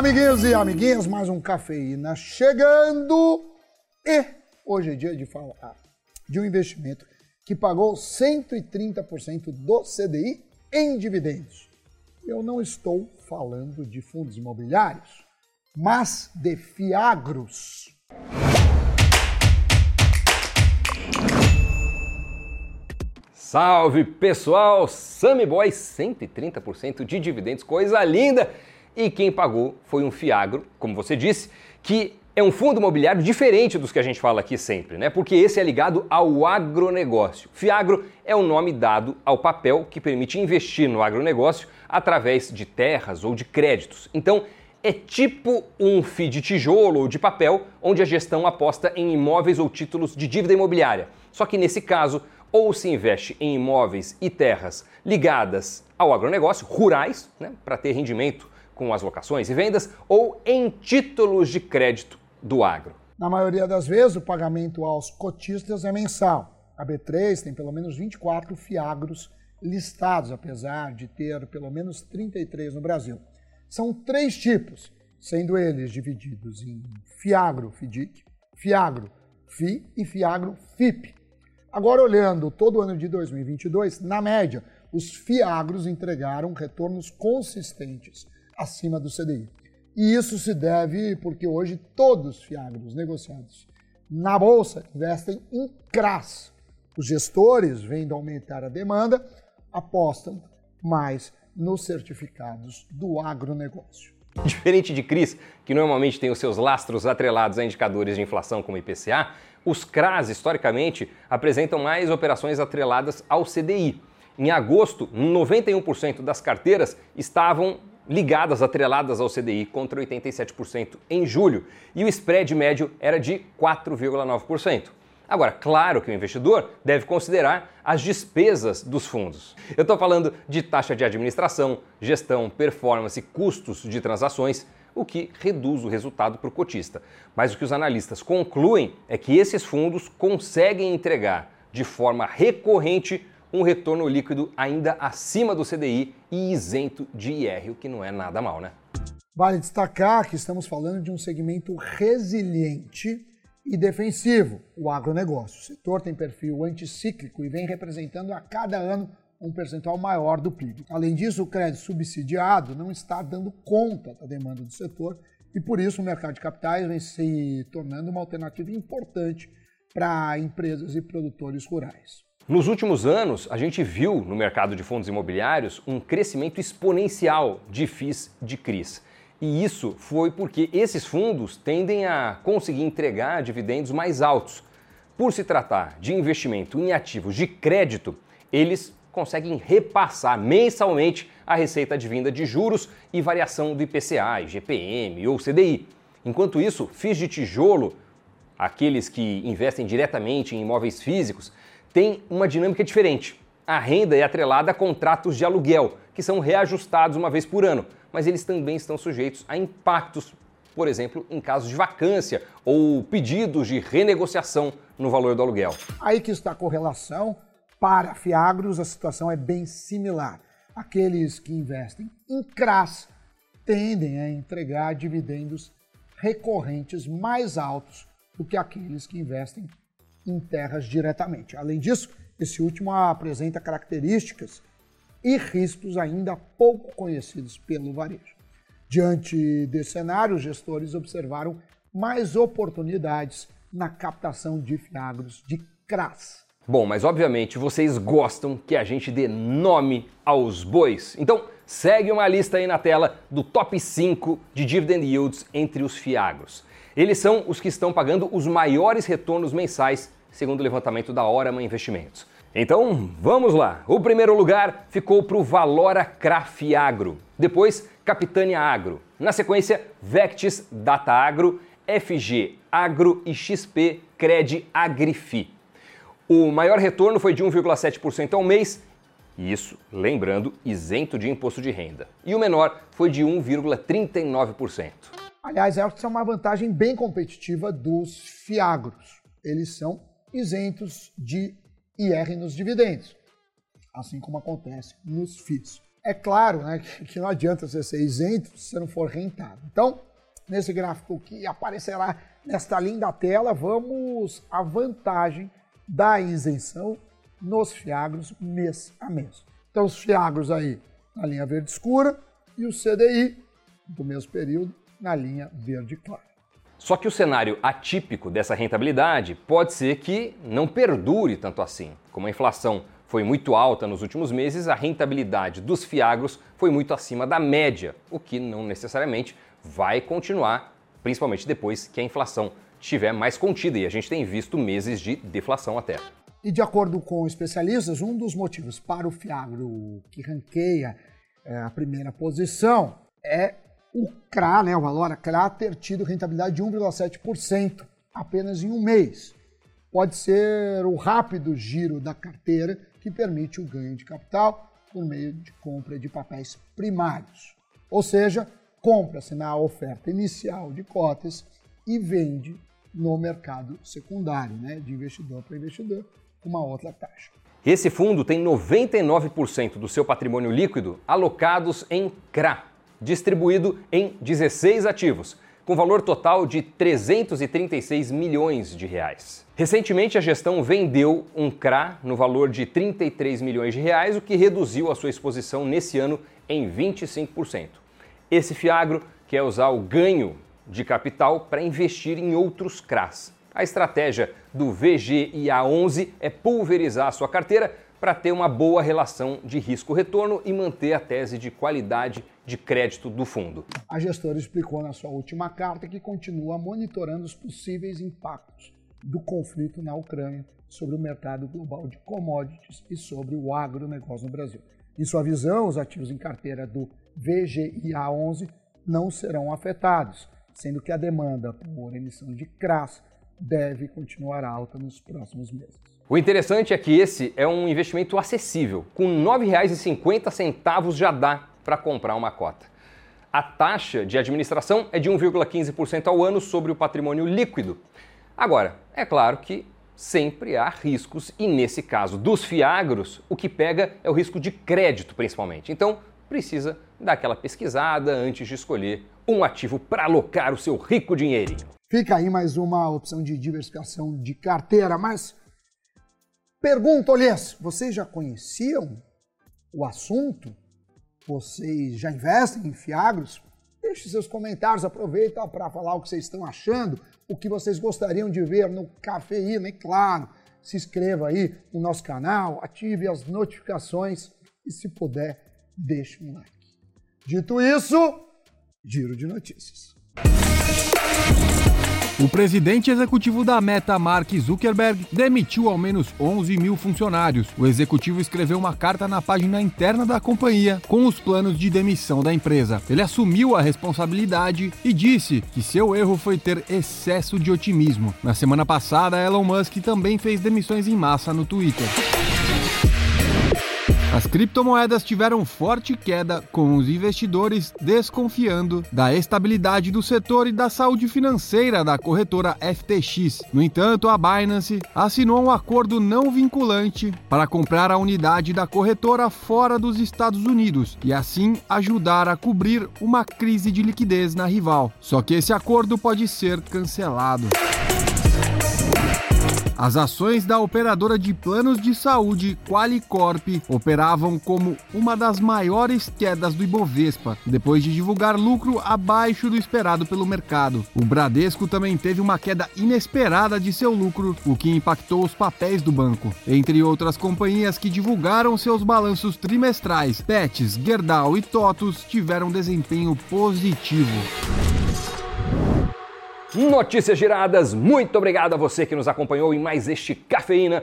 Amiguinhos e amiguinhas, mais um cafeína chegando. E hoje é dia de falar de um investimento que pagou 130% do CDI em dividendos. Eu não estou falando de fundos imobiliários, mas de fiagros. Salve pessoal, Sammy Boy 130% de dividendos, coisa linda! E quem pagou foi um Fiagro, como você disse, que é um fundo imobiliário diferente dos que a gente fala aqui sempre, né? Porque esse é ligado ao agronegócio. Fiagro é o nome dado ao papel que permite investir no agronegócio através de terras ou de créditos. Então, é tipo um FII de tijolo ou de papel, onde a gestão aposta em imóveis ou títulos de dívida imobiliária. Só que nesse caso, ou se investe em imóveis e terras ligadas ao agronegócio, rurais, né, para ter rendimento com as locações e vendas, ou em títulos de crédito do agro. Na maioria das vezes, o pagamento aos cotistas é mensal. A B3 tem pelo menos 24 fiagros listados, apesar de ter pelo menos 33 no Brasil. São três tipos, sendo eles divididos em fiagro FIDIC, fiagro FI e fiagro FIP. Agora, olhando todo o ano de 2022, na média, os fiagros entregaram retornos consistentes acima do CDI. E isso se deve porque hoje todos os fiagros negociados na bolsa investem em CRAS. Os gestores, vendo aumentar a demanda, apostam mais nos certificados do agronegócio. Diferente de CRIs, que normalmente tem os seus lastros atrelados a indicadores de inflação como IPCA, os CRAs, historicamente, apresentam mais operações atreladas ao CDI. Em agosto, 91% das carteiras estavam ligadas, atreladas ao CDI, contra 87% em julho, e o spread médio era de 4,9%. Agora, claro que o investidor deve considerar as despesas dos fundos. Eu estou falando de taxa de administração, gestão, performance, custos de transações, o que reduz o resultado para o cotista. Mas o que os analistas concluem é que esses fundos conseguem entregar de forma recorrente um retorno líquido ainda acima do CDI e isento de IR, o que não é nada mal, né? Vale destacar que estamos falando de um segmento resiliente e defensivo, o agronegócio. O setor tem perfil anticíclico e vem representando a cada ano um percentual maior do PIB. Além disso, o crédito subsidiado não está dando conta da demanda do setor e por isso o mercado de capitais vem se tornando uma alternativa importante para empresas e produtores rurais. Nos últimos anos, a gente viu no mercado de fundos imobiliários um crescimento exponencial de FIIs de CRIs. E isso foi porque esses fundos tendem a conseguir entregar dividendos mais altos. Por se tratar de investimento em ativos de crédito, eles conseguem repassar mensalmente a receita advinda de juros e variação do IPCA, IGPM ou CDI. Enquanto isso, FIIs de tijolo, aqueles que investem diretamente em imóveis físicos, têm uma dinâmica diferente. A renda é atrelada a contratos de aluguel, que são reajustados uma vez por ano, mas eles também estão sujeitos a impactos, por exemplo, em casos de vacância ou pedidos de renegociação no valor do aluguel. Aí que está a correlação para Fiagros, a situação é bem similar. Aqueles que investem em CRAS tendem a entregar dividendos recorrentes mais altos do que aqueles que investem em terras diretamente. Além disso, esse último apresenta características e riscos ainda pouco conhecidos pelo varejo. Diante desse cenário, os gestores observaram mais oportunidades na captação de fiagros de CRAS. Bom, mas obviamente vocês gostam que a gente dê nome aos bois. Então, segue uma lista aí na tela do top 5 de dividend yields entre os fiagros. Eles são os que estão pagando os maiores retornos mensais, segundo o levantamento da Orama Investimentos. Então, vamos lá. O primeiro lugar ficou para o Valora Crafiagro. Depois, Capitânia Agro. Na sequência, Vectis Data Agro, FG Agro e XP Cred Agrifi. O maior retorno foi de 1,7% ao mês, isso, lembrando, isento de imposto de renda. E o menor foi de 1,39%. Aliás, essa é uma vantagem bem competitiva dos fiagros. Eles são isentos de IR nos dividendos, assim como acontece nos FIIs. É claro né, que não adianta você ser isento se você não for rentável. Então, nesse gráfico que aparecerá nesta linda tela, vamos à vantagem da isenção nos fiagros mês a mês. Então, os fiagros aí na linha verde escura e o CDI do mesmo período na linha verde clara. Só que o cenário atípico dessa rentabilidade pode ser que não perdure tanto assim. Como a inflação foi muito alta nos últimos meses, a rentabilidade dos fiagros foi muito acima da média, o que não necessariamente vai continuar, principalmente depois que a inflação estiver mais contida e a gente tem visto meses de deflação até. E de acordo com especialistas, um dos motivos para o fiagro que ranqueia é, a primeira posição é o CRA, né, o valor CRA, ter tido rentabilidade de 1,7% apenas em um mês. Pode ser o rápido giro da carteira que permite o ganho de capital por meio de compra de papéis primários. Ou seja, compra-se na oferta inicial de cotas e vende no mercado secundário, né, de investidor para investidor, com uma outra taxa. Esse fundo tem 99% do seu patrimônio líquido alocados em CRA, distribuído em 16 ativos, com valor total de 336 milhões de reais. Recentemente, a gestão vendeu um CRA no valor de 33 milhões de reais, o que reduziu a sua exposição nesse ano em 25%. Esse Fiagro quer usar o ganho de capital para investir em outros CRAs. A estratégia do VGIA11 é pulverizar a sua carteira para ter uma boa relação de risco-retorno e manter a tese de qualidade de crédito do fundo. A gestora explicou na sua última carta que continua monitorando os possíveis impactos do conflito na Ucrânia sobre o mercado global de commodities e sobre o agronegócio no Brasil. Em sua visão, os ativos em carteira do VGIA11 não serão afetados, sendo que a demanda por emissão de CRAS deve continuar alta nos próximos meses. O interessante é que esse é um investimento acessível. Com R$ 9,50 já dá para comprar uma cota. A taxa de administração é de 1,15% ao ano sobre o patrimônio líquido. Agora, é claro que sempre há riscos e nesse caso dos fiagros, o que pega é o risco de crédito principalmente. Então, precisa dar aquela pesquisada antes de escolher um ativo para alocar o seu rico dinheirinho. Fica aí mais uma opção de diversificação de carteira, mas pergunto-lhes, vocês já conheciam o assunto? Vocês já investem em Fiagros? Deixe seus comentários, aproveita para falar o que vocês estão achando, o que vocês gostariam de ver no Cafeína, e claro, se inscreva aí no nosso canal, ative as notificações e se puder, deixe um like. Dito isso, giro de notícias. O presidente executivo da Meta, Mark Zuckerberg, demitiu ao menos 11 mil funcionários. O executivo escreveu uma carta na página interna da companhia com os planos de demissão da empresa. Ele assumiu a responsabilidade e disse que seu erro foi ter excesso de otimismo. Na semana passada, Elon Musk também fez demissões em massa no Twitter. As criptomoedas tiveram forte queda, com os investidores desconfiando da estabilidade do setor e da saúde financeira da corretora FTX. No entanto, a Binance assinou um acordo não vinculante para comprar a unidade da corretora fora dos Estados Unidos e assim ajudar a cobrir uma crise de liquidez na rival. Só que esse acordo pode ser cancelado. As ações da operadora de planos de saúde Qualicorp operavam como uma das maiores quedas do Ibovespa, depois de divulgar lucro abaixo do esperado pelo mercado. O Bradesco também teve uma queda inesperada de seu lucro, o que impactou os papéis do banco. Entre outras companhias que divulgaram seus balanços trimestrais, Pets, Gerdau e Totus tiveram desempenho positivo. Notícias giradas, muito obrigado a você que nos acompanhou em mais este Cafeína.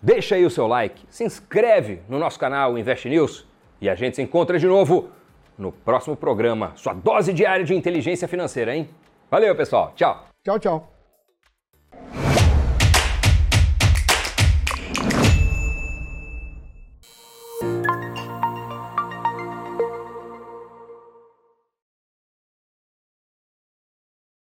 Deixa aí o seu like, se inscreve no nosso canal Invest News e a gente se encontra de novo no próximo programa. Sua dose diária de inteligência financeira, hein? Valeu, pessoal. Tchau. Tchau, tchau.